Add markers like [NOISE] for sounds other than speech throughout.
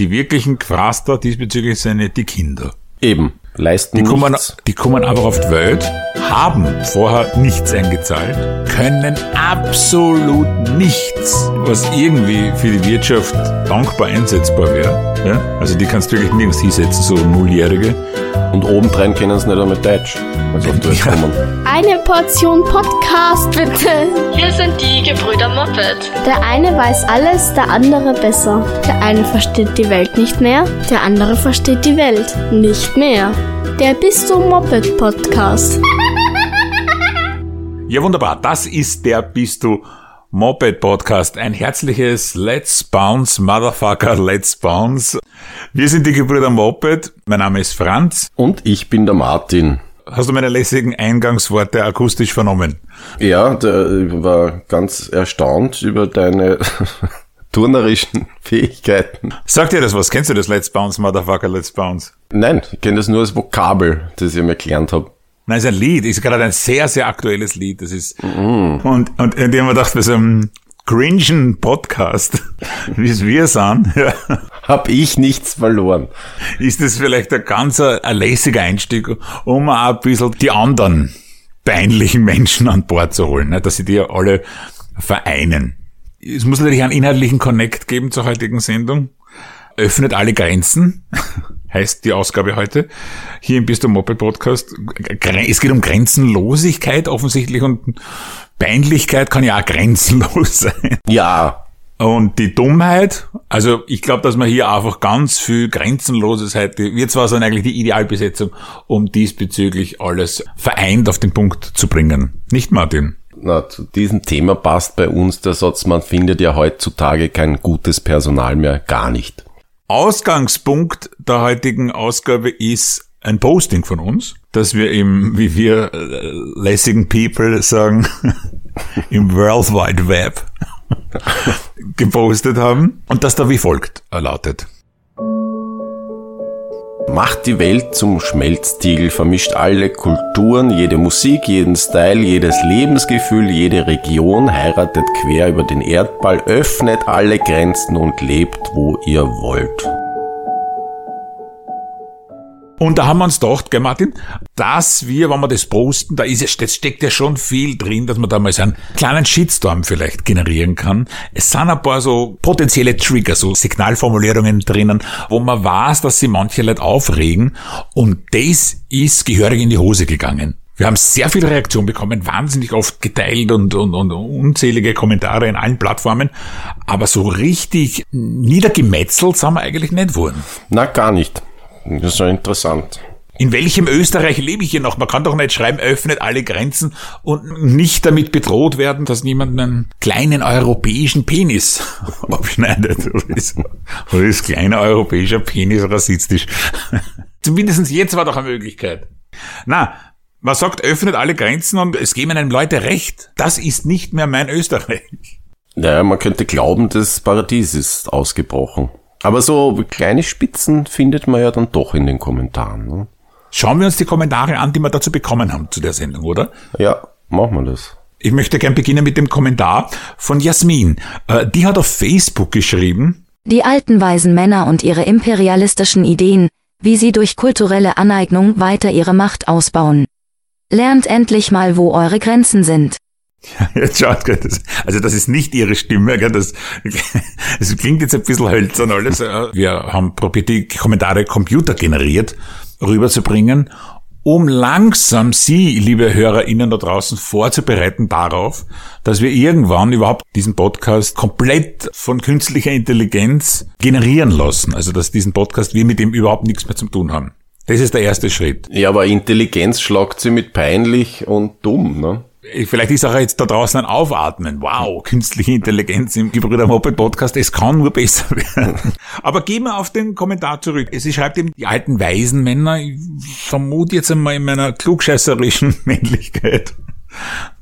Die wirklichen Quaster diesbezüglich sind die Kinder. Eben. Leisten Die kommen, nichts. die kommen aber auf die Welt, haben vorher nichts eingezahlt, können absolut nichts, was irgendwie für die Wirtschaft dankbar einsetzbar wäre. Ja? Also die kannst du wirklich nirgends hinsetzen, so Nulljährige. Und obendrein können sie nicht einmal Deutsch, wenn sie auf die Welt Ja. kommen. Eine Portion Podcast bitte. Hier sind die Gebrüder Moped. Der eine weiß alles, der andere besser. Der eine versteht die Welt nicht mehr, der andere versteht die Welt nicht mehr. Der Bist du Moped Podcast. Ja, wunderbar. Das ist der Bist du Moped Podcast. Ein herzliches Let's Bounce, Motherfucker, Let's Bounce. Wir sind die Gebrüder Moped. Mein Name ist Franz. Und ich bin der Martin. Hast du meine lässigen Eingangsworte akustisch vernommen? Ja, der war ganz erstaunt über deine [LAUGHS] turnerischen Fähigkeiten. Sagt dir das was? Kennst du das Let's Bounce, Motherfucker, Let's Bounce? Nein, ich kenne das nur als Vokabel, das ich mir gelernt habe. Nein, ist ein Lied. Ist gerade ein sehr, sehr aktuelles Lied. Das ist, und, und in dem man dachte, bei so einem cringen Podcast, [LAUGHS] wie es wir sind, [LAUGHS] ja, Hab ich nichts verloren. ist das vielleicht ein ganz ein, ein lässiger Einstieg, um auch ein bisschen die anderen peinlichen Menschen an Bord zu holen, ne, dass sie die ja alle vereinen. Es muss natürlich einen inhaltlichen Connect geben zur heutigen Sendung. Öffnet alle Grenzen, [LAUGHS] heißt die Ausgabe heute, hier im Bist du Moped Podcast. Es geht um Grenzenlosigkeit offensichtlich und Peinlichkeit kann ja auch grenzenlos [LAUGHS] sein. Ja, Und die Dummheit, also ich glaube, dass man hier einfach ganz viel Grenzenloses heute, wir zwar sind eigentlich die Idealbesetzung, um diesbezüglich alles vereint auf den Punkt zu bringen. Nicht Martin? na, zu diesem Thema passt bei uns der Satz, man findet ja heutzutage kein gutes Personal mehr, gar nicht. Ausgangspunkt der heutigen Ausgabe ist ein Posting von uns, dass wir im, wie wir äh, lässigen People sagen, [LAUGHS] im World Wide Web [LAUGHS] gepostet haben und das da wie folgt lautet. Macht die Welt zum Schmelztiegel, vermischt alle Kulturen, jede Musik, jeden Style, jedes Lebensgefühl, jede Region, heiratet quer über den Erdball, öffnet alle Grenzen und lebt, wo ihr wollt. Und da haben wir uns gedacht, gell Martin, dass wir, wenn wir das posten, da ist das steckt ja schon viel drin, dass man da mal so einen kleinen Shitstorm vielleicht generieren kann. Es sind ein paar so potenzielle Trigger, so Signalformulierungen drinnen, wo man weiß, dass sie manche Leute aufregen. Und das ist gehörig in die Hose gegangen. Wir haben sehr viel Reaktion bekommen, wahnsinnig oft geteilt und, und, und unzählige Kommentare in allen Plattformen. Aber so richtig niedergemetzelt sind wir eigentlich nicht worden. Na, gar nicht. Das ist ja interessant. In welchem Österreich lebe ich hier noch? Man kann doch nicht schreiben, öffnet alle Grenzen und nicht damit bedroht werden, dass niemand einen kleinen europäischen Penis [LAUGHS] abschneidet. Oder ist, oder ist kleiner europäischer Penis rassistisch? [LAUGHS] Zumindest jetzt war doch eine Möglichkeit. Na, man sagt, öffnet alle Grenzen und es geben einem Leute recht. Das ist nicht mehr mein Österreich. Naja, man könnte glauben, das Paradies ist ausgebrochen. Aber so kleine Spitzen findet man ja dann doch in den Kommentaren. Ne? Schauen wir uns die Kommentare an, die wir dazu bekommen haben zu der Sendung, oder? Ja, machen wir das. Ich möchte gern beginnen mit dem Kommentar von Jasmin. Äh, Die hat auf Facebook geschrieben, Die alten weisen Männer und ihre imperialistischen Ideen, wie sie durch kulturelle Aneignung weiter ihre Macht ausbauen. Lernt endlich mal, wo eure Grenzen sind. [LAUGHS] Jetzt schaut, also das ist nicht ihre Stimme, gell, das, [LAUGHS] das klingt jetzt ein bisschen hölzern alles. Wir haben probiert, die Kommentare computergeneriert rüberzubringen, um langsam Sie, liebe HörerInnen da draußen, vorzubereiten darauf, dass wir irgendwann überhaupt diesen Podcast komplett von künstlicher Intelligenz generieren lassen. Also dass diesen Podcast wir mit dem überhaupt nichts mehr zu tun haben. Das ist der erste Schritt. Ja, aber Intelligenz schlagt sie mit peinlich und dumm, ne? Vielleicht ist auch jetzt da draußen ein Aufatmen. Wow, künstliche Intelligenz im Gebrüder Moped Podcast. Es kann nur besser werden. [LAUGHS] Aber gehen wir auf den Kommentar zurück. Sie schreibt eben, die alten weisen Männer, ich vermute jetzt einmal in meiner klugscheißerischen [LAUGHS] Männlichkeit,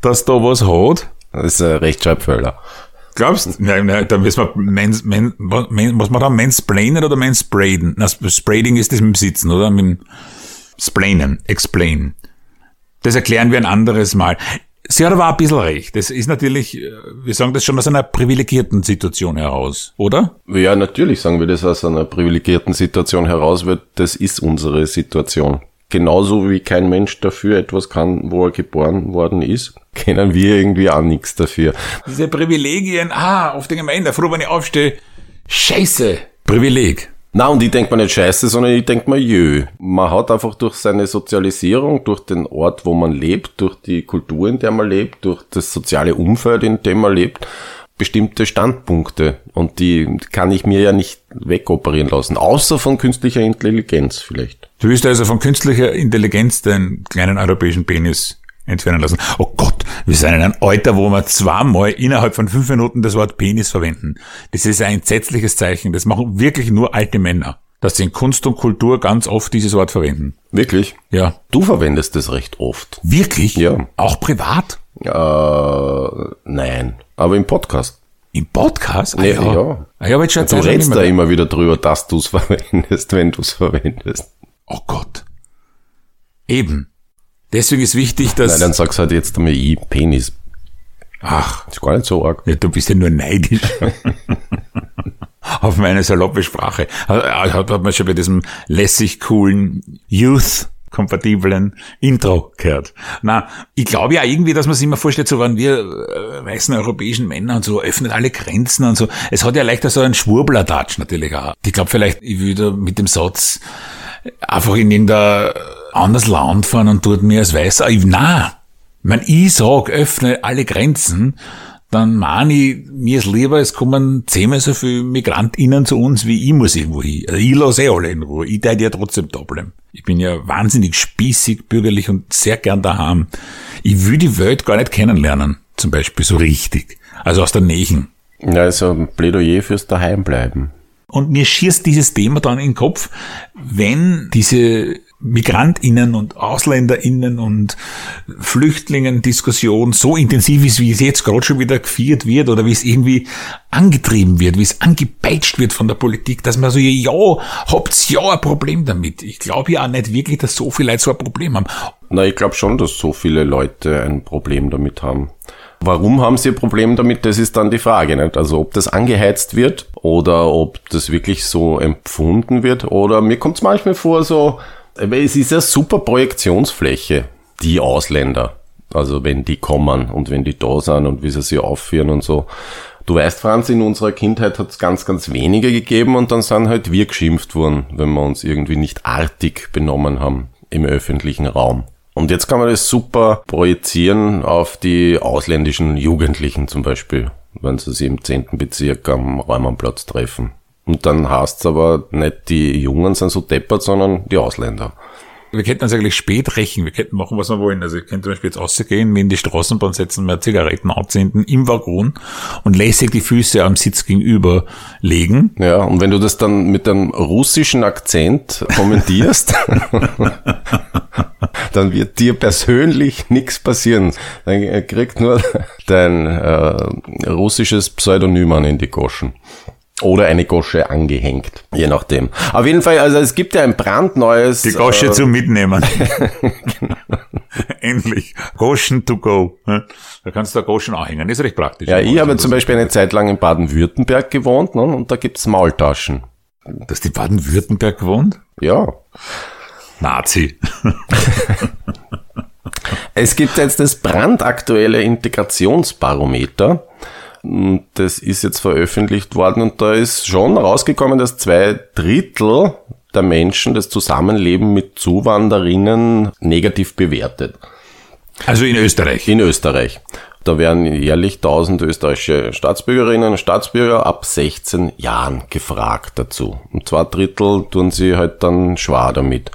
dass da was hat. Das ist ein Rechtschreibfehler. Glaubst du? Nein, nein, da müssen wir, mens, men, men, was man da, mansplainen oder manspraiden? Na, Sprading ist das mit dem Sitzen, oder? Mit dem Splainen, explain. Das erklären wir ein anderes Mal. Sie hat aber ein bisschen recht. Das ist natürlich, äh, wir sagen das schon aus einer privilegierten Situation heraus, oder? Ja, natürlich sagen wir das aus einer privilegierten Situation heraus, weil das ist unsere Situation. Genauso wie kein Mensch dafür etwas kann, wo er geboren worden ist, kennen wir irgendwie auch nichts dafür. Diese Privilegien, ah, auf den Gemeinde, froh, wenn ich aufstehe, scheiße, Privileg. Na, und ich denk mir nicht scheiße, sondern ich denk mir jö. Man hat einfach durch seine Sozialisierung, durch den Ort, wo man lebt, durch die Kultur, in der man lebt, durch das soziale Umfeld, in dem man lebt, bestimmte Standpunkte. Und die kann ich mir ja nicht wegoperieren lassen. Außer von künstlicher Intelligenz vielleicht. Du willst also von künstlicher Intelligenz den kleinen europäischen Penis entfernen lassen. Oh Gott, wir sind in einem Alter, wo wir zweimal innerhalb von fünf Minuten das Wort Penis verwenden. Das ist ein entsetzliches Zeichen. Das machen wirklich nur alte Männer, dass sie in Kunst und Kultur ganz oft dieses Wort verwenden. Wirklich? Ja. Du verwendest das recht oft. Wirklich? Ja. Auch privat? Äh, nein. Aber im Podcast. Im Podcast? Ah, Nee, ja. Ah, ja, aber jetzt Du redest da immer wieder drüber, dass du es [LAUGHS] verwendest, wenn du es verwendest. Oh Gott. Eben. Deswegen ist wichtig, dass... Nein, dann sag's halt jetzt einmal ich, Penis. ach, Ist gar nicht so arg. Ja, du bist ja nur neidisch. [LAUGHS] Auf meine saloppe Sprache. Hat, hat man schon bei diesem lässig coolen Youth kompatiblen Intro gehört. Na, ich glaube ja irgendwie, dass man sich immer vorstellt, so wenn wir äh, weißen europäischen Männer und so öffnet alle Grenzen und so. Es hat ja leichter so einen Schwurbler-Touch natürlich auch. Ich glaube vielleicht, ich würde mit dem Satz einfach in anderes Land fahren und dort mir als Weißer. Ich, na, wenn ich sag, öffne alle Grenzen, dann meine ich, mir ist lieber, es kommen zehnmal so viele MigrantInnen zu uns, wie ich muss irgendwo hin. Also ich lasse eh alle in Ruhe. Ich darf ja trotzdem da bleiben. Ich bin ja wahnsinnig spießig, bürgerlich und sehr gern daheim. Ich will die Welt gar nicht kennenlernen, zum Beispiel so richtig. Also aus der Nähen. Ja, also ein Plädoyer fürs Daheimbleiben. Und mir schießt dieses Thema dann in den Kopf, wenn diese MigrantInnen und AusländerInnen und Flüchtlingen-Diskussion so intensiv ist, wie es jetzt gerade schon wieder geführt wird oder wie es irgendwie angetrieben wird, wie es angepeitscht wird von der Politik, dass man so, ja, habt's ja ein Problem damit. Ich glaube ja auch nicht wirklich, dass so viele Leute so ein Problem haben. Na, ich glaube schon, dass so viele Leute ein Problem damit haben. Warum haben sie ein Problem damit? Das ist dann die Frage. Nicht? Also ob das angeheizt wird oder ob das wirklich so empfunden wird. Oder mir kommt es manchmal vor, so, es ist ja super Projektionsfläche, die Ausländer. Also wenn die kommen und wenn die da sind und wie sie sich aufführen und so. Du weißt, Franz, in unserer Kindheit hat es ganz, ganz wenige gegeben und dann sind halt wir geschimpft worden, wenn wir uns irgendwie nicht artig benommen haben im öffentlichen Raum. Und jetzt kann man das super projizieren auf die ausländischen Jugendlichen zum Beispiel, wenn sie sich im 10. Bezirk am Räumannplatz treffen. Und dann heißt es aber nicht, die Jungen sind so deppert, sondern die Ausländer. Wir könnten uns eigentlich spät rächen. Wir könnten machen, was wir wollen. Also ich könnte zum Beispiel jetzt rausgehen, mir in die Straßenbahn setzen, mir Zigaretten anzünden im Waggon und lässig die Füße am Sitz gegenüber legen. Ja, und wenn du das dann mit einem russischen Akzent kommentierst, [LAUGHS] dann wird dir persönlich nichts passieren. Dann kriegt nur dein äh, russisches Pseudonym an in die Goschen. Oder eine Gosche angehängt, je nachdem. Auf jeden Fall, also es gibt ja ein brandneues... Die Gosche äh, zum Mitnehmen. [LAUGHS] [LAUGHS] Endlich. Goschen to go. Da kannst du da Goschen anhängen. Ist recht praktisch. Ja, ich habe zum Beispiel eine Zeit lang in Baden-Württemberg gewohnt ne, und da gibt's Maultaschen. Dass die Baden-Württemberg wohnt? Ja. Nazi. [LAUGHS] Es gibt jetzt das brandaktuelle Integrationsbarometer. Das ist jetzt veröffentlicht worden und da ist schon rausgekommen, dass zwei Drittel der Menschen das Zusammenleben mit Zuwanderinnen negativ bewertet. Also in Österreich. In Österreich. Da werden jährlich 1000 österreichische Staatsbürgerinnen und Staatsbürger ab 16 Jahren gefragt dazu. Und zwei Drittel tun sie halt dann schwer damit.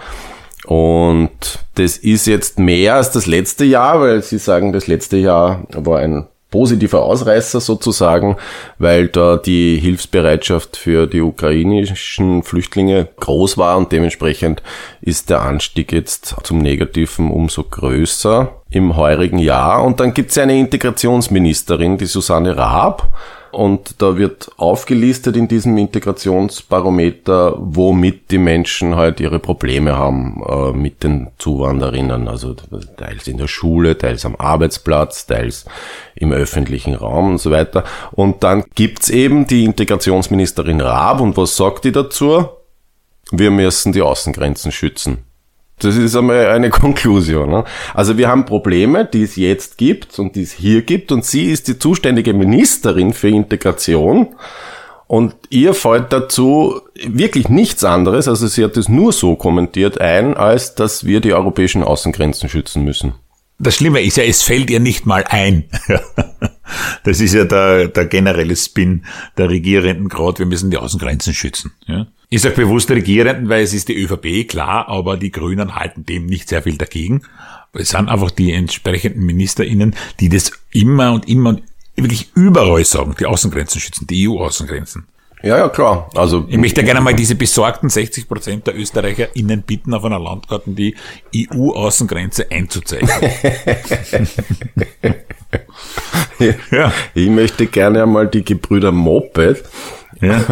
Und das ist jetzt mehr als das letzte Jahr, weil sie sagen, das letzte Jahr war ein positiver Ausreißer sozusagen, weil da die Hilfsbereitschaft für die ukrainischen Flüchtlinge groß war und dementsprechend ist der Anstieg jetzt zum Negativen umso größer im heurigen Jahr. Und dann gibt es eine Integrationsministerin, die Susanne Raab, Und da wird aufgelistet in diesem Integrationsbarometer, womit die Menschen halt ihre Probleme haben äh, mit den Zuwanderinnen. Also teils in der Schule, teils am Arbeitsplatz, teils im öffentlichen Raum und so weiter. Und dann gibt's eben die Integrationsministerin Raab und was sagt die dazu? Wir müssen die Außengrenzen schützen. Das ist einmal eine [LAUGHS] Konklusion. Ne? Also wir haben Probleme, die es jetzt gibt und die es hier gibt und sie ist die zuständige Ministerin für Integration und ihr fällt dazu wirklich nichts anderes, also sie hat es nur so kommentiert ein, als dass wir die europäischen Außengrenzen schützen müssen. Das Schlimme ist ja, es fällt ihr nicht mal ein. [LAUGHS] Das ist ja der, der generelle Spin der Regierenden gerade, wir müssen die Außengrenzen schützen. Ja? Ich sage bewusst Regierenden, weil es ist die ÖVP, klar, aber die Grünen halten dem nicht sehr viel dagegen. Es sind einfach die entsprechenden MinisterInnen, die das immer und immer und wirklich überall sagen, die Außengrenzen schützen, die EU-Außengrenzen. Ja, ja, klar. Also ich möchte gerne mal diese besorgten 60 Prozent der ÖsterreicherInnen bitten, auf einer Landkarte die EU-Außengrenze einzuzeichnen. [LAUGHS] ja. Ich möchte gerne einmal die Gebrüder Moped ja.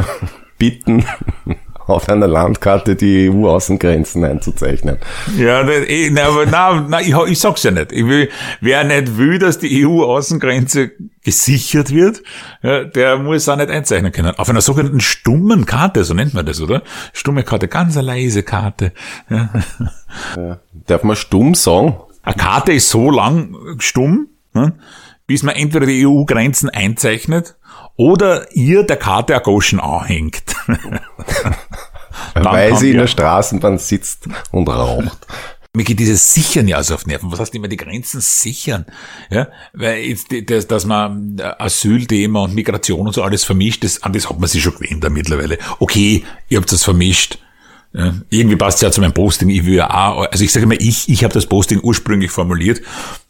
bitten, auf einer Landkarte die EU-Außengrenzen einzuzeichnen. Ja, na, aber na, na, ich, ich sag's ja nicht. Ich will, wer nicht will, dass die EU-Außengrenze gesichert wird, ja, der muss auch nicht einzeichnen können. Auf einer sogenannten stummen Karte, so nennt man das, oder? Stumme Karte, ganz eine leise Karte. Ja. Ja. Darf man stumm sagen? Eine Karte ist so lang stumm, ne, bis man entweder die EU-Grenzen einzeichnet oder ihr der Karte ein Goschen anhängt. [LAUGHS] Weil sie in der Straßenbahn sitzt und raucht. Mir geht dieses Sichern ja also auf Nerven. Was heißt immer die Grenzen sichern? Ja, weil jetzt, das, dass man Asylthema und Migration und so alles vermischt, das, an das hat man sich schon gewöhnt mittlerweile. Okay, ihr habt das vermischt. Ja, irgendwie passt es ja zu meinem Posting. Ich will ja auch, also ich sage immer ich, ich habe das Posting ursprünglich formuliert.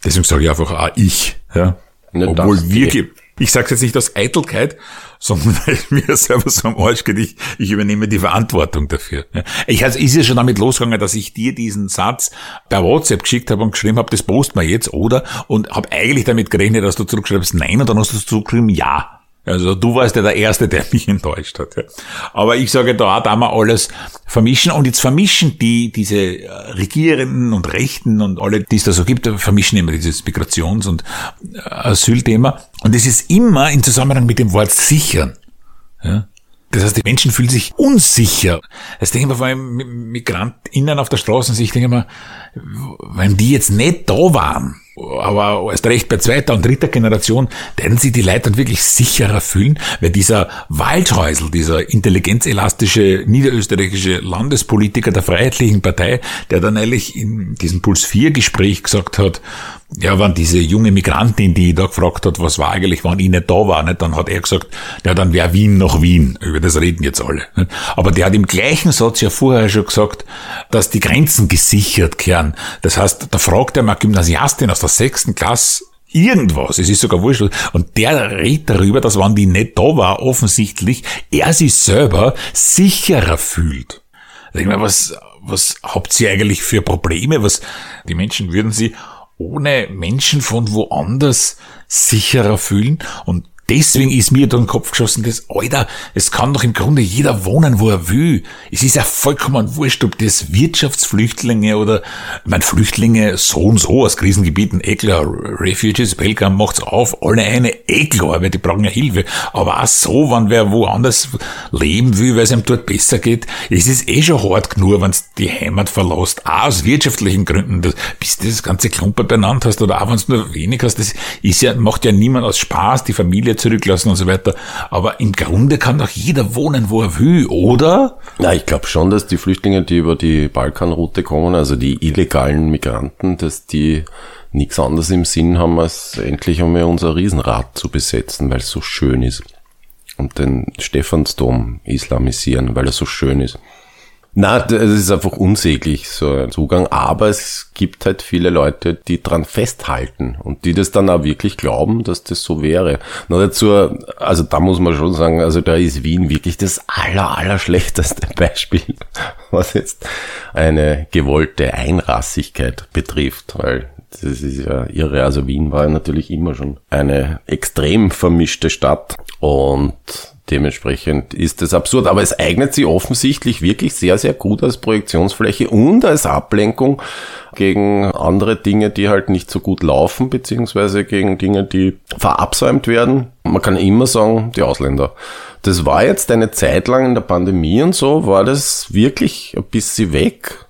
Deswegen sage ich einfach auch ich. Ja. Nicht Obwohl wir, ich sage jetzt nicht aus Eitelkeit, sondern [LAUGHS] weil mir selber so am Arsch geht, ich, ich übernehme die Verantwortung dafür. Ich also ist ja schon damit losgegangen, dass ich dir diesen Satz per WhatsApp geschickt habe und geschrieben habe, das posten wir jetzt, oder? Und habe eigentlich damit gerechnet, dass du zurückschreibst, nein, und dann hast du zurückgeschrieben, ja. Also du warst ja der Erste, der mich [LAUGHS] enttäuscht hat. Ja. Aber ich sage da, da wir alles vermischen und jetzt vermischen die, diese äh, Regierenden und Rechten und alle, die es da so gibt, vermischen immer dieses Migrations- und äh, Asylthema. Und es ist immer in Zusammenhang mit dem Wort sichern. Ja. Das heißt, die Menschen fühlen sich unsicher. Das denke ich mir vor allem MigrantInnen auf der Straße ich denke mir, wenn die jetzt nicht da waren, aber erst recht bei zweiter und dritter Generation, werden sie die Leute dann wirklich sicherer fühlen, weil dieser Waldhäusl, dieser intelligenzelastische niederösterreichische Landespolitiker der Freiheitlichen Partei, der dann eigentlich in diesem Puls 4 Gespräch gesagt hat, ja, wenn diese junge Migrantin, die da gefragt hat, was war eigentlich, wann ich nicht da war, nicht, dann hat er gesagt, ja, dann wäre Wien noch Wien. Über das reden jetzt alle. Nicht? Aber der hat im gleichen Satz ja vorher schon gesagt, dass die Grenzen gesichert kehren. Das heißt, da fragt er mal Gymnasiastin aus der sechsten Klasse, irgendwas, es ist sogar wurscht, und der redet darüber, dass wenn die nicht da war, offensichtlich, er sich selber sicherer fühlt. Denke ich mir, was, was habt ihr eigentlich für Probleme? Was, die Menschen würden sie ohne Menschen von woanders sicherer fühlen. Und deswegen ist mir da in Kopf geschossen, dass, Alter, es kann doch im Grunde jeder wohnen, wo er will. Es ist ja vollkommen wurscht, ob das Wirtschaftsflüchtlinge oder, ich meine, Flüchtlinge so und so aus Krisengebieten, eh klar, Refugees, Welcome macht's auf, alle eine, eh weil die brauchen ja Hilfe. Aber auch so, wenn wer woanders leben will, weil es ihm dort besser geht, es ist eh schon hart genug, wenn die Heimat verlässt, auch aus wirtschaftlichen Gründen, bis du das ganze Klumper benannt hast oder auch wenn nur wenig hast, das ist ja, macht ja niemand aus Spaß, die Familie zurücklassen und so weiter. Aber im Grunde kann doch jeder wohnen, wo er will, oder? Ja, ich glaube schon, dass die Flüchtlinge, die über die Balkanroute kommen, also die illegalen Migranten, dass die nichts anderes im Sinn haben, als endlich einmal unser Riesenrad zu besetzen, weil es so schön ist. Und den Stephansdom islamisieren, weil er so schön ist. Na, es ist einfach unsäglich, so ein Zugang. Aber es gibt halt viele Leute, die dran festhalten und die das dann auch wirklich glauben, dass das so wäre. Na, dazu, also da muss man schon sagen, also da ist Wien wirklich das aller, aller schlechteste [LAUGHS] Beispiel, was jetzt eine gewollte Einrassigkeit betrifft, weil das ist ja irre. Also Wien war natürlich immer schon eine extrem vermischte Stadt Und dementsprechend ist das absurd. Aber es eignet sich offensichtlich wirklich sehr, sehr gut als Projektionsfläche und als Ablenkung gegen andere Dinge, die halt nicht so gut laufen, beziehungsweise gegen Dinge, die verabsäumt werden. Man kann immer sagen, die Ausländer. Das war jetzt eine Zeit lang in der Pandemie und so, war das wirklich ein bisschen weg.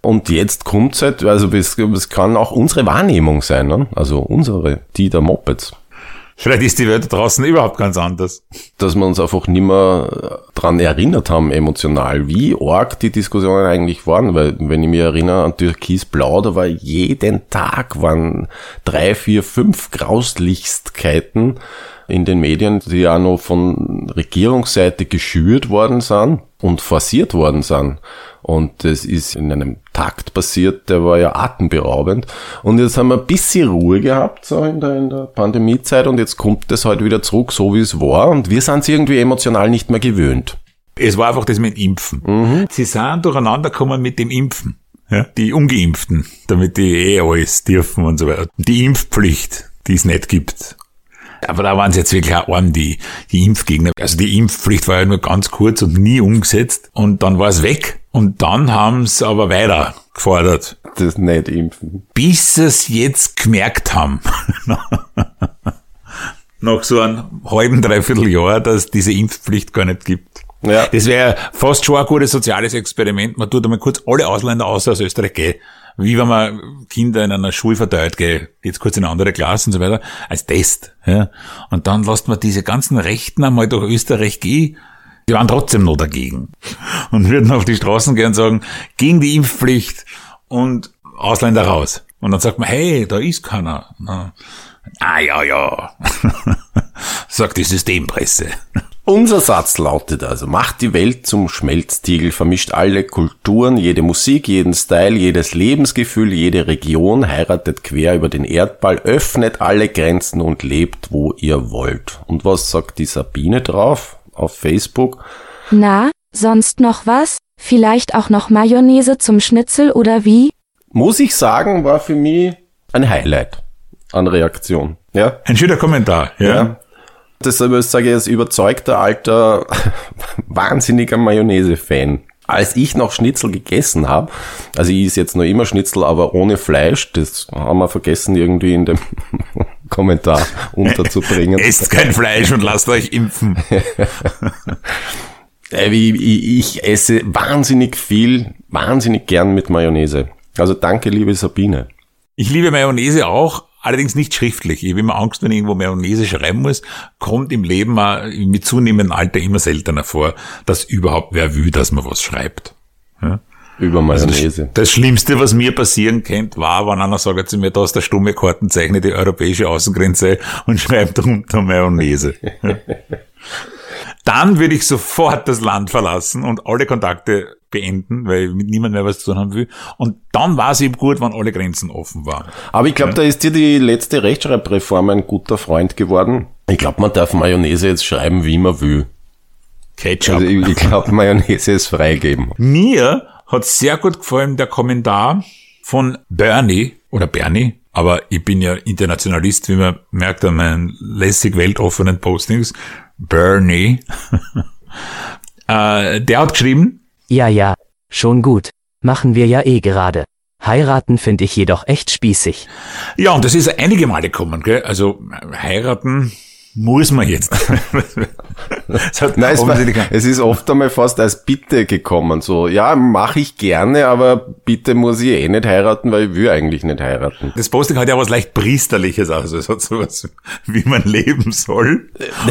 Und jetzt kommt es halt, also es, kann auch unsere Wahrnehmung sein, ne? also unsere, die der Mopeds. Vielleicht ist die Welt draußen überhaupt ganz anders. Dass wir uns einfach nicht mehr dran erinnert haben, emotional, wie arg die Diskussionen eigentlich waren. Weil, wenn ich mich erinnere an Türkis Blau, da war jeden Tag waren drei, vier, fünf Grauslichstigkeiten in den Medien, die ja noch von Regierungsseite geschürt worden sind und forciert worden sind. Und das ist in einem Takt passiert, der war ja atemberaubend. Und jetzt haben wir ein bisschen Ruhe gehabt, so in der, in der Pandemiezeit, und jetzt kommt das halt wieder zurück, so wie es war. Und wir sind es irgendwie emotional nicht mehr gewöhnt. Es war einfach das mit Impfen. Mhm. Sie sind durcheinander gekommen mit dem Impfen. Ja, die Ungeimpften, damit die eh alles dürfen und so weiter. Die Impfpflicht, die es nicht gibt. Aber da waren sie jetzt wirklich auch arm, die, die Impfgegner. Also die Impfpflicht war ja nur ganz kurz und nie umgesetzt. Und dann war es weg. Und dann haben sie aber weiter gefordert. Das nicht impfen. Bis sie es jetzt gemerkt haben. [LAUGHS] Nach so einem halben, dreiviertel Jahr, dass diese Impfpflicht gar nicht gibt. Ja. Das wäre fast schon ein gutes soziales Experiment. Man tut einmal kurz alle Ausländer außer aus Österreich gehen wie wenn man Kinder in einer Schule verteilt, gell, jetzt kurz in eine andere Klasse und so weiter, als Test. Ja. Und dann lässt man diese ganzen Rechten einmal durch Österreich gehen, die waren trotzdem noch dagegen. [LAUGHS] Und würden auf die Straßen gehen und sagen, gegen die Impfpflicht und Ausländer raus. Und dann sagt man, hey, da ist keiner. Ah ja, ja, [LAUGHS] sagt die Systempresse. Unser Satz lautet also, macht die Welt zum Schmelztiegel, vermischt alle Kulturen, jede Musik, jeden Style, jedes Lebensgefühl, jede Region, heiratet quer über den Erdball, öffnet alle Grenzen und lebt, wo ihr wollt. Und was sagt die Sabine drauf auf Facebook? Na, sonst noch was? Vielleicht auch noch Mayonnaise zum Schnitzel oder wie? Muss ich sagen, war für mich ein Highlight an Reaktion. Ja. Ein schöner Kommentar, ja. ja. Deshalb sage ich als überzeugter alter, [LAUGHS] wahnsinniger Mayonnaise-Fan. Als ich noch Schnitzel gegessen habe, also ich ist jetzt noch immer Schnitzel, aber ohne Fleisch, das haben wir vergessen irgendwie in dem [LAUGHS] Kommentar unterzubringen. [LAUGHS] Esst kein Fleisch und lasst euch impfen. ich esse wahnsinnig viel, wahnsinnig gern mit Mayonnaise. Also danke, liebe Sabine. Ich liebe Mayonnaise auch, Allerdings nicht schriftlich. Ich habe immer Angst, wenn ich irgendwo Mayonnaise schreiben muss, kommt im Leben mit zunehmendem Alter immer seltener vor, dass überhaupt wer will, dass man was schreibt. Ja? Über Mayonnaise. Also das, Schlimmste, was mir passieren könnte, war, wenn einer sagt zu mir, da ist der stumme Karten, zeichne die europäische Außengrenze und [LAUGHS] schreibt drunter Mayonnaise. [LAUGHS] Dann würde ich sofort das Land verlassen und alle Kontakte beenden, weil mit niemand mehr was zu tun haben will. Und dann war es eben gut, wenn alle Grenzen offen waren. Aber ich glaube, ja. da ist dir die letzte Rechtschreibreform ein guter Freund geworden. Ich glaube, man darf Mayonnaise jetzt schreiben, wie man will. Ketchup. Also ich, ich glaube, Mayonnaise ist freigeben. Mir hat sehr gut gefallen der Kommentar von Bernie oder Bernie, aber ich bin ja Internationalist, wie man merkt an meinen lässig weltoffenen Postings. Bernie, [LAUGHS] äh, der hat geschrieben, ja, ja, schon gut. Machen wir ja eh gerade. Heiraten finde ich jedoch echt spießig. Ja, und das ist einige Male gekommen, gell? Also heiraten muss man jetzt. [LAUGHS] Nein, es, war, es, ist oft einmal fast als Bitte gekommen. So, ja, mache ich gerne, aber bitte muss ich eh nicht heiraten, weil ich will eigentlich nicht heiraten. Das Posting hat ja was leicht Priesterliches aus. Es hat sowas, wie man leben soll.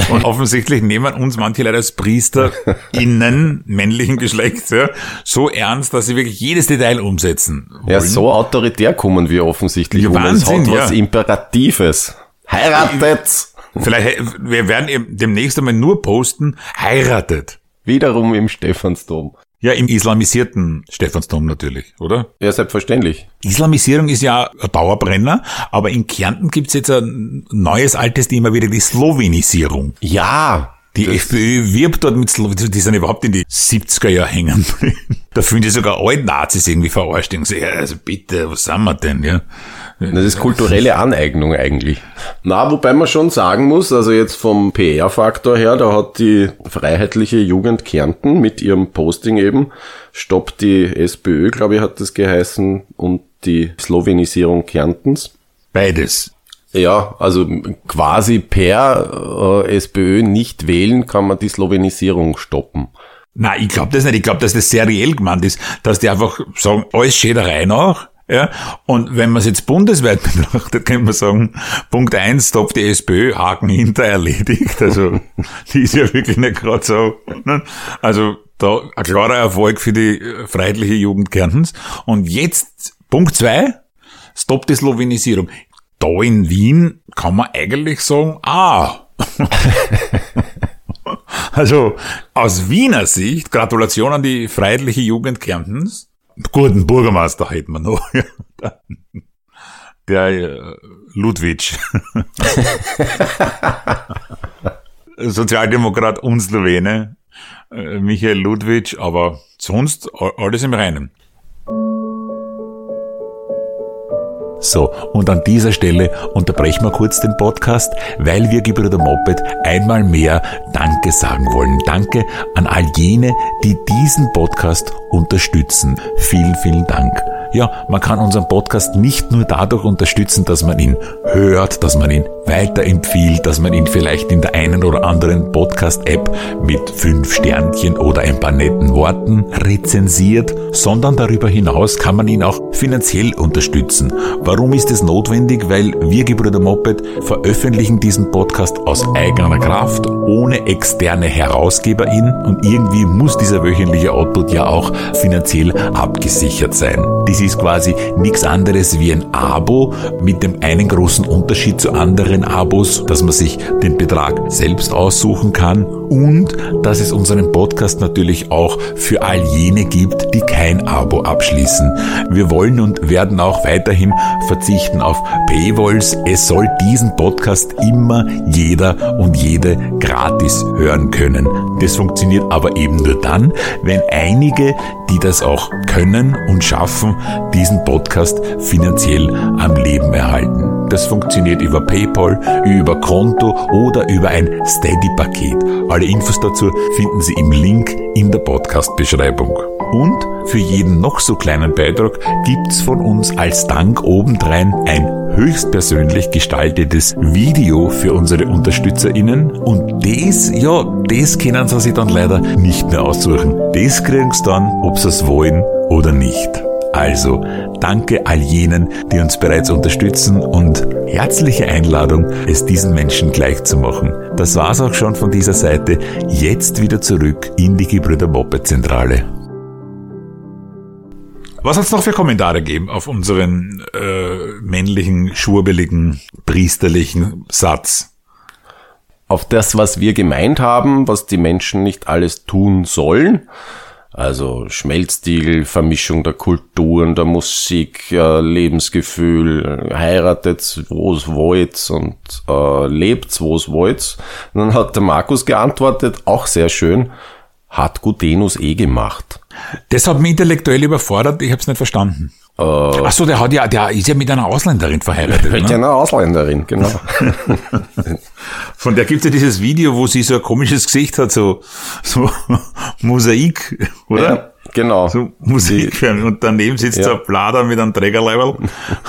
Und offensichtlich nehmen uns manche Leute als Priester innen [LAUGHS] männlichen Geschlechts ja, so ernst, dass sie wirklich jedes Detail umsetzen wollen. Ja, so autoritär kommen wir offensichtlich ja, um. Wahnsinn, es hat was Imperatives. Heiratet! Vielleicht, wir werden demnächst einmal nur posten, heiratet. Wiederum im Stephansdom. Ja, im islamisierten Stephansdom natürlich, oder? Ja, selbstverständlich. Islamisierung ist ja ein Dauerbrenner, aber in Kärnten gibt's jetzt ein neues, altes Thema wieder, die Slowenisierung. Ja, die FPÖ wirbt dort mit Slowenien, die sind überhaupt in die 70er Jahre hängen. [LAUGHS] da fühlen die sogar alten Nazis irgendwie verarscht. Denken sie, ja, also bitte, was sind wir denn, ja? Das ist kulturelle Aneignung eigentlich. Na, wobei man schon sagen muss, also jetzt vom PR-Faktor her, da hat die Freiheitliche Jugend Kärnten mit ihrem Posting eben, stoppt die SPÖ, glaube ich, hat das geheißen, und die Slowenisierung Kärntens. Beides. Ja, also quasi per äh, SPÖ nicht wählen kann man die Slowenisierung stoppen. Na, ich glaube das nicht. Ich glaube, dass das seriell gemeint ist, dass die einfach sagen, alles steht rein nach. Ja, und wenn man es jetzt bundesweit [LAUGHS] betrachtet, kann man sagen, Punkt eins, Stopp die SPÖ, Haken hinter, erledigt. Also, die ist ja wirklich nicht gerade so. Ne? Also, da ein klarer Erfolg für die äh, freiheitliche Jugend Kärntens. Und jetzt, Punkt zwei, Stopp die Slowenisierung da in Wien kann man eigentlich sagen, ah. [LAUGHS] also aus Wiener Sicht, Gratulation an die Freiheitliche Jugend Kärntens. Guten Bürgermeister hätten wir noch. Der äh, Ludwig. Sozialdemokrat und Slowene. Äh, Michael Ludwig, aber sonst alles im Reinen. So, und an dieser Stelle unterbrechen wir kurz den Podcast, weil wir Gebrüder Moped einmal mehr Danke sagen wollen. Danke an all jene, die diesen Podcast unterstützen. Vielen, vielen Dank. Ja, man kann unseren Podcast nicht nur dadurch unterstützen, dass man ihn hört, dass man ihn weiterempfiehlt, dass man ihn vielleicht in der einen oder anderen Podcast-App mit fünf Sternchen oder ein paar netten Worten rezensiert, sondern darüber hinaus kann man ihn auch finanziell unterstützen. Warum ist es notwendig? Weil wir Gebrüder Moped veröffentlichen diesen Podcast aus eigener Kraft, ohne externe HerausgeberInnen und irgendwie muss dieser wöchentliche Output ja auch finanziell abgesichert sein. Dies ist quasi nichts anderes wie ein Abo mit dem einen großen Unterschied zu anderen Abos, dass man sich den Betrag selbst aussuchen kann und dass es unseren Podcast natürlich auch für all jene gibt, die kein Abo abschließen. Wir wollen und werden auch weiterhin verzichten auf Paywalls. Es soll diesen Podcast immer jeder und jede gratis hören können. Das funktioniert aber eben nur dann, wenn einige, die das auch können und schaffen, diesen Podcast finanziell am Leben erhalten. Das funktioniert über PayPal, über Konto oder über ein Steady-Paket. Alle Infos dazu finden Sie im Link in der Podcast-Beschreibung. Und für jeden noch so kleinen Beitrag gibt's von uns als Dank obendrein ein höchstpersönlich gestaltetes Video für unsere UnterstützerInnen. Und das, ja, das können sie sich dann leider nicht mehr aussuchen. Das kriegen sie dann, ob sie es wollen oder nicht. Also, danke all jenen, die uns bereits unterstützen und herzliche Einladung, es diesen Menschen gleich zu machen. Das war's auch schon von dieser Seite. Jetzt wieder zurück in die Gebrüder Moppe Zentrale. Was hat's noch für Kommentare gegeben auf unseren äh, männlichen, schurbeligen, priesterlichen Satz? Auf das, was wir gemeint haben, was die Menschen nicht alles tun sollen. Also Schmelztiegel, Vermischung der Kulturen, der Musik, äh, Lebensgefühl, heiratet, wo es wollt und äh, lebt, wo es wollt. dann hat der Markus geantwortet, auch sehr schön, hat Gutenus eh gemacht. Das hat mich intellektuell überfordert, ich habe es nicht verstanden. Äh, Ach so, der hat ja, der ist ja mit einer Ausländerin verheiratet. mit Ne? einer Ausländerin, genau. [LAUGHS] Von der gibt's ja dieses Video, wo sie so ein komisches Gesicht hat, so, so [LAUGHS] Mosaik, oder? ja, genau. So Musik. Und daneben sitzt Ja. so ein Blader mit einem Trägerleiberl.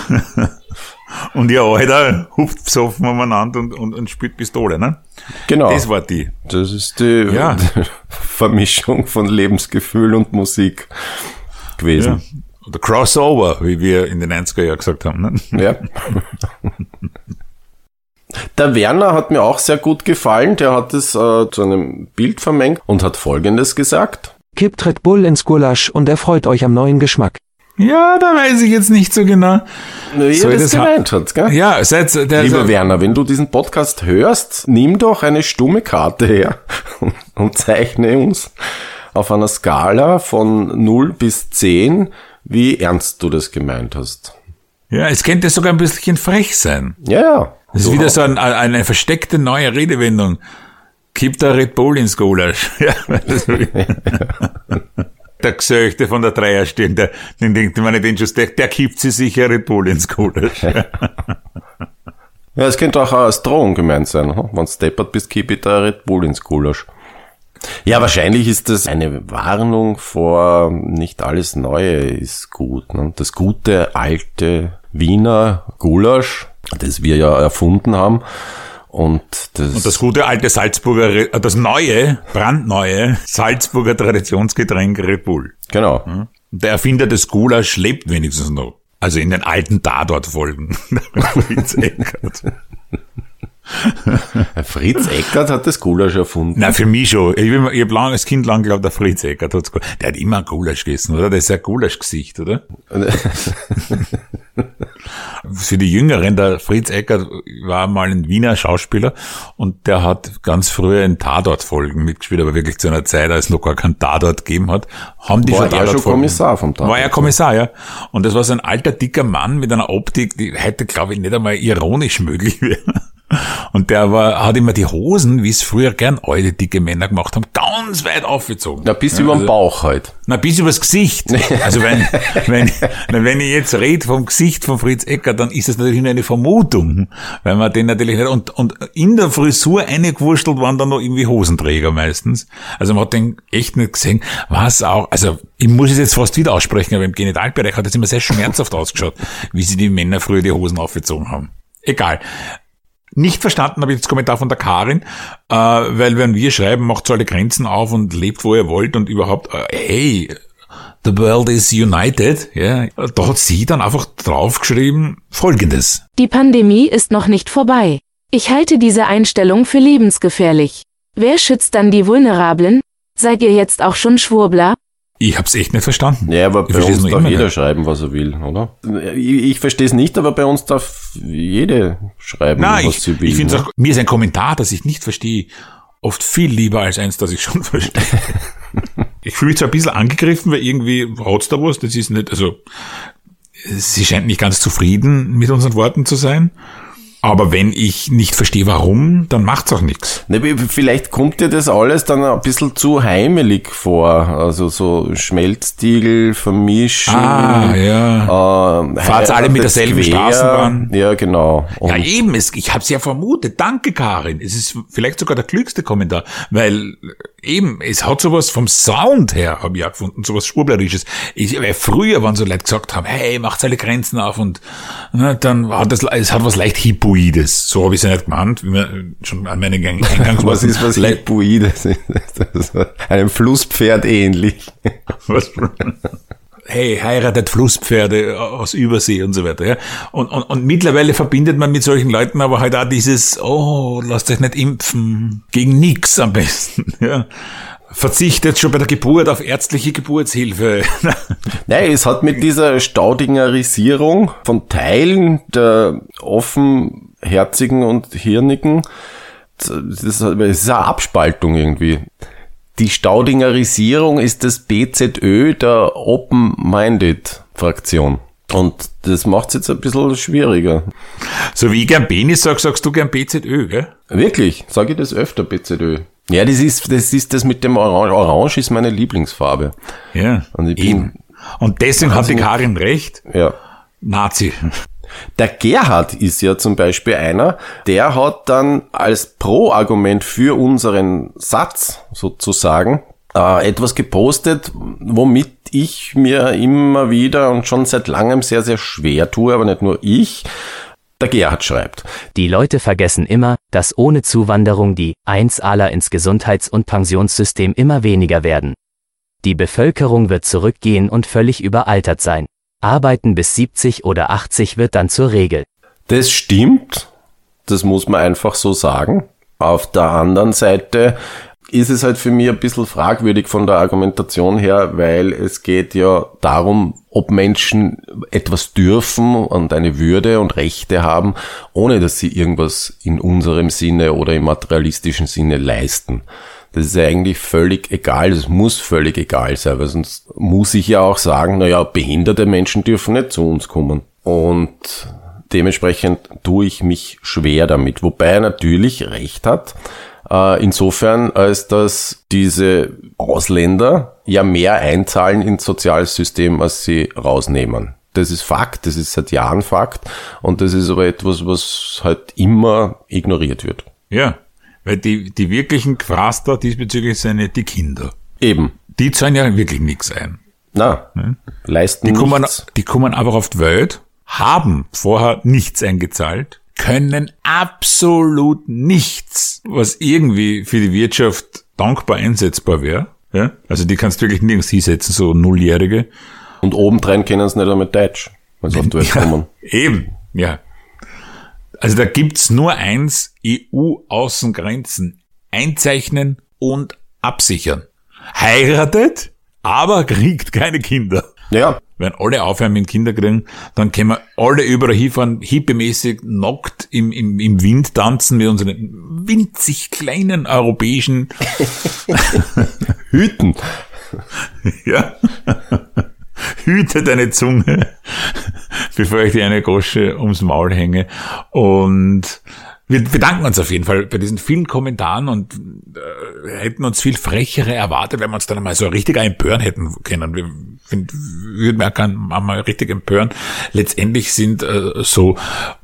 [LAUGHS] und ihr Alter hupft besoffen umeinander und, und, und spielt Pistole, ne? genau. Das war die. Das ist die Ja. Vermischung von Lebensgefühl und Musik Ja. Oder Crossover, wie wir in den 90er Jahren gesagt haben. Ne? Ja. Der Werner hat mir auch sehr gut gefallen. Der hat es äh, zu einem Bild vermengt und hat Folgendes gesagt. Kippt Red Bull ins Gulasch und erfreut euch am neuen Geschmack. Ja, da weiß ich jetzt nicht so genau. Wie Soll ich das das gemeint hat, gell? Ja, seit der Lieber Werner, wenn du diesen Podcast hörst, nimm doch eine stumme Karte her [LAUGHS] und zeichne uns auf einer Skala von 0 bis 10, wie ernst du das gemeint hast. Ja, es könnte sogar ein bisschen frech sein. Ja, ja. Das ist wieder so ein, eine versteckte neue Redewendung. Kippt der Red Bull ins Gulasch. [LAUGHS] Ja, [LAUGHS] Der Gesöchte von der Dreierstirn, der, den denkt man den schon, der, der kippt sich sicher Red Bull ins Gulasch. [LAUGHS] Ja, es könnte auch als Drohung gemeint sein. Wenn du steppert bist, kipp ich da Red Bull ins Gulasch. Ja, wahrscheinlich ist das eine Warnung vor nicht alles Neue ist gut. Ne? Das gute, alte Wiener Gulasch, das wir ja erfunden haben. Und das, Und das gute alte Salzburger, äh, das neue, brandneue Salzburger Traditionsgetränk Red Bull. genau. Und Der Erfinder des Gulasch lebt wenigstens noch. Also in den alten Tatort-Folgen. [LAUGHS] Fritz Eckert. Hat das Gulasch erfunden. Na, für mich schon. Ich, hab- ich habe lang, als Kind lang geglaubt, der Fritz Eckert hat's ge- Der hat immer Gulasch gegessen, oder? Das ist ja Gulasch-Gesicht, oder? [LAUGHS] Für die Jüngeren, der Fritz Eckert war mal ein Wiener Schauspieler und der hat ganz früher in Tatort-Folgen mitgespielt, aber wirklich zu einer Zeit, als es noch gar keinen Tatort gegeben hat, haben die War schon er schon Kommissar vom Tatort? War er Kommissar, ja. Und das war so ein alter, dicker Mann mit einer Optik, die heute, glaube ich, nicht einmal ironisch möglich wäre. Und der war, hat immer die Hosen, wie es früher gern alte, dicke Männer gemacht haben, ganz weit aufgezogen. Na, bis Ja, über den also- Bauch halt. Na, bis übers Gesicht. Also wenn, wenn, na, wenn ich jetzt rede vom Gesicht von Fritz Ecker, dann ist das natürlich nur eine Vermutung, weil man den natürlich nicht, und, und in der Frisur eingewurstelt waren dann noch irgendwie Hosenträger meistens. Also man hat den echt nicht gesehen, was auch, also ich muss es jetzt fast wieder aussprechen, aber im Genitalbereich hat es immer sehr schmerzhaft ausgeschaut, wie sie die Männer früher die Hosen aufgezogen haben. Egal. Nicht verstanden habe ich das Kommentar von der Karin, äh, weil wenn wir schreiben, macht so alle Grenzen auf und lebt, wo ihr wollt und überhaupt, äh, hey, the world is united, ja, da hat sie dann einfach draufgeschrieben, folgendes. Die Pandemie ist noch nicht vorbei. Ich halte diese Einstellung für lebensgefährlich. Wer schützt dann die Vulnerablen? Seid ihr jetzt auch schon Schwurbler? Ich hab's echt nicht verstanden. Ja, aber Ich bei uns darf jeder nicht. schreiben, was er will, oder? Ich, ich verstehe es nicht, aber bei uns darf jede schreiben, Nein, was ich, sie will. ich finde ne? auch, mir ist ein Kommentar, das ich nicht verstehe, oft viel lieber als eins, das ich schon [LAUGHS] verstehe. ich fühle mich zwar ein bisschen angegriffen, weil irgendwie hat's da was, das ist nicht, also, sie scheint nicht ganz zufrieden mit unseren Worten zu sein. Aber wenn ich nicht verstehe, warum, dann macht's auch nichts. Ne, Vielleicht kommt dir das alles dann ein bisschen zu heimelig vor. Also so Schmelztiegel vermischen. Ah, ja. Äh, Fahrt's alle mit derselben Straßenbahn? Ja, genau. Und Ja, eben, es, ich habe es ja vermutet. Danke, Karin. Es ist vielleicht sogar der klügste Kommentar, weil eben, es hat sowas vom Sound her, habe ich ja gefunden, sowas Schwurblerisches. Ich, weil früher, wenn so Leute gesagt haben, hey, macht alle Grenzen auf und ne, dann hat das, es hat was leicht Hippoides. So habe ich es ja nicht gemeint, wie man schon an meinen Gang- [LAUGHS] was ist was Leicht- Lipoides? Einem Flusspferd ähnlich. [LAUGHS] [LAUGHS] Was? Hey, heiratet Flusspferde aus Übersee und so weiter. Ja? Und, und, und mittlerweile verbindet man mit solchen Leuten aber halt auch dieses, oh, lasst euch nicht impfen, gegen nix am besten. [LAUGHS] Ja? Verzichtet schon bei der Geburt auf ärztliche Geburtshilfe. [LAUGHS] Nein, es hat mit dieser Staudingerisierung von Teilen der offenherzigen und hirnigen, das ist, das ist eine Abspaltung irgendwie. Die Staudingerisierung ist das BZÖ der Open-Minded Fraktion. Und das macht es jetzt ein bisschen schwieriger. so wie ich gern Penis sag, sagst du gern BZÖ, gell? Wirklich, sage ich das öfter, BZÖ. Ja, das ist, das ist das mit dem Orange. Orange ist meine Lieblingsfarbe. Ja. Und ich bin- Eben. Und deswegen [LAUGHS] hat die Karin recht. Ja. Nazi. Der Gerhard ist ja zum Beispiel einer, der hat dann als Pro-Argument für unseren Satz sozusagen äh, etwas gepostet, womit ich mir immer wieder und schon seit langem sehr, sehr schwer tue, aber nicht nur ich. Der Gerhard schreibt. Die Leute vergessen immer, dass ohne Zuwanderung die Einzahler ins Gesundheits- und Pensionssystem immer weniger werden. Die Bevölkerung wird zurückgehen und völlig überaltert sein. Arbeiten bis 70 oder 80 wird dann zur Regel. Das stimmt, das muss man einfach so sagen. Auf der anderen Seite ist es halt für mich ein bisschen fragwürdig von der Argumentation her, weil es geht ja darum, ob Menschen etwas dürfen und eine Würde und Rechte haben, ohne dass sie irgendwas in unserem Sinne oder im materialistischen Sinne leisten. Das ist eigentlich völlig egal, das muss völlig egal sein, weil sonst muss ich ja auch sagen, naja, behinderte Menschen dürfen nicht zu uns kommen. Und dementsprechend tue ich mich schwer damit, wobei er natürlich recht hat. Äh, insofern, als dass diese Ausländer ja mehr einzahlen ins Sozialsystem, als sie rausnehmen. Das ist Fakt, das ist seit Jahren Fakt und das ist aber etwas, was halt immer ignoriert wird. Ja, weil die, die wirklichen Quaster diesbezüglich sind ja die Kinder. Eben. Die zahlen ja wirklich nichts ein. Na, leisten Die kommen, nichts. die kommen einfach auf die Welt, haben vorher nichts eingezahlt, können absolut nichts, was irgendwie für die Wirtschaft dankbar einsetzbar wäre. Ja? Also die kannst du wirklich nirgends hinsetzen, so Nulljährige. Und obendrein kennen sie nicht einmal Deutsch, wenn sie auf die Welt [LAUGHS] kommen. Eben, ja. Also da gibt's nur eins, EU-Außengrenzen einzeichnen und absichern. Heiratet, aber kriegt keine Kinder. Ja, Wenn alle aufhören mit Kinder kriegen, dann können wir alle überall hinfahren, hippiemäßig nackt im, im, im Wind tanzen mit unseren winzig kleinen europäischen, [LAUGHS] Hüten. [LAUGHS] ja. Hüte deine Zunge, bevor ich dir eine Gosche ums Maul hänge. Und wir bedanken uns auf jeden Fall bei diesen vielen Kommentaren und äh, hätten uns viel frechere erwartet, wenn wir uns dann einmal so richtig empören hätten können. Wir würden wir gerne einmal richtig empören. Letztendlich sind äh, so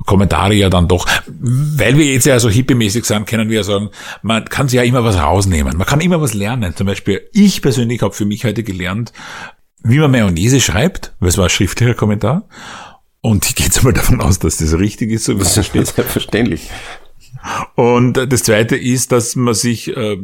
Kommentare ja dann doch, weil wir jetzt ja so hippiemäßig sind, können wir ja sagen, man kann sich ja immer was rausnehmen. Man kann immer was lernen. Zum Beispiel, ich persönlich habe für mich heute gelernt, wie man Mayonnaise schreibt, weil es war ein schriftlicher Kommentar. Und ich gehe jetzt mal davon aus, dass das richtig ist, so wie es da steht. Selbstverständlich. Und äh, das zweite ist, dass man sich äh, äh,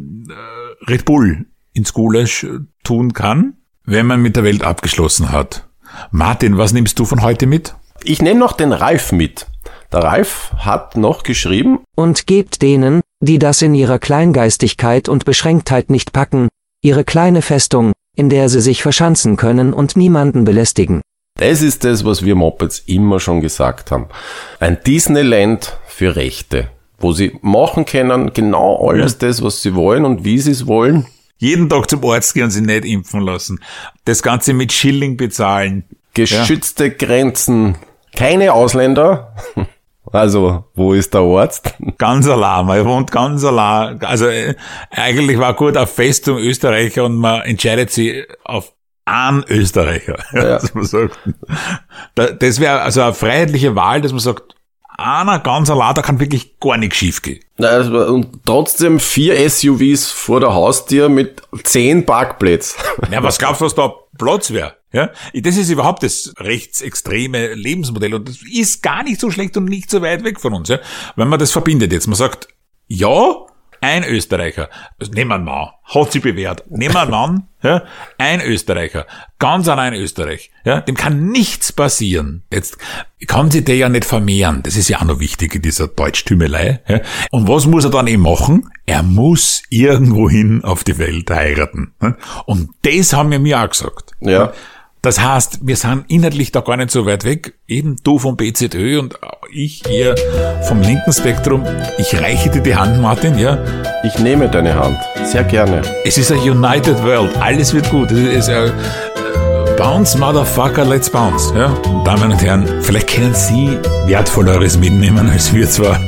Red Bull ins Gulasch äh, tun kann, wenn man mit der Welt abgeschlossen hat. Martin, was nimmst du von heute mit? Ich nehme noch den Ralf mit. Der Ralf hat noch geschrieben, Und gebt denen, die das in ihrer Kleingeistigkeit und Beschränktheit nicht packen, ihre kleine Festung, in der sie sich verschanzen können und niemanden belästigen. das ist das, was wir Mopeds immer schon gesagt haben. Ein Disneyland für Rechte, wo sie machen können genau alles das, was sie wollen und wie sie es wollen. Jeden Tag zum Arzt gehen und sich nicht impfen lassen. Das Ganze mit Schilling bezahlen. Geschützte Grenzen, keine Ausländer. Also, wo ist der Arzt? [LAUGHS] Ganz allein, man wohnt ganz allein. Also äh, eigentlich war gut auf Festung Österreicher und man entscheidet sich auf einen Österreicher. [LAUGHS] Ja. Dass man sagt, da- das wäre also eine freiheitliche Wahl, dass man sagt, einer ganz allein, da kann wirklich gar nichts schiefgehen. Na, also, Und trotzdem vier SUVs vor der Haustür mit zehn Parkplätzen. Ja, was glaubst du, was da Platz wäre? Ja, das ist überhaupt das rechtsextreme Lebensmodell und das ist gar nicht so schlecht und nicht so weit weg von uns. Ja? Wenn man das verbindet jetzt, man sagt, ja, ein Österreicher, also nehmen wir einen Mann, hat sich bewährt, nehmen wir einen Mann, [LAUGHS] ja, ein Österreicher, ganz allein Österreich, ja, dem kann nichts passieren. Jetzt kann sich der ja nicht vermehren, das ist ja auch noch wichtig in dieser Deutschtümelei. Ja. Und was muss er dann eben machen? Er muss irgendwohin auf die Welt heiraten. ja. Und das haben wir mir auch gesagt. Ja. Das heißt, wir sind inhaltlich da gar nicht so weit weg. Eben du vom BZÖ und ich hier vom linken Spektrum. Ich reiche dir die Hand, Martin, ja. Ich nehme deine Hand. Sehr gerne. Es ist a united world. Alles wird gut. Es ist a bounce, motherfucker, let's bounce. Ja? Damen und Herren, vielleicht können Sie wertvolleres mitnehmen als wir zwar.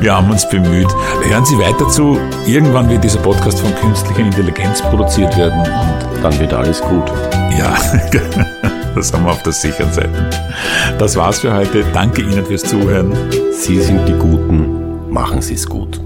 Wir haben uns bemüht. Hören Sie weiter zu. Irgendwann wird dieser Podcast von künstlicher Intelligenz produziert werden und Dann wird alles gut. ja, [LAUGHS] das haben wir auf der sicheren Seite. Das war's für heute. Danke Ihnen fürs Zuhören. Sie sind die Guten. Machen Sie es gut.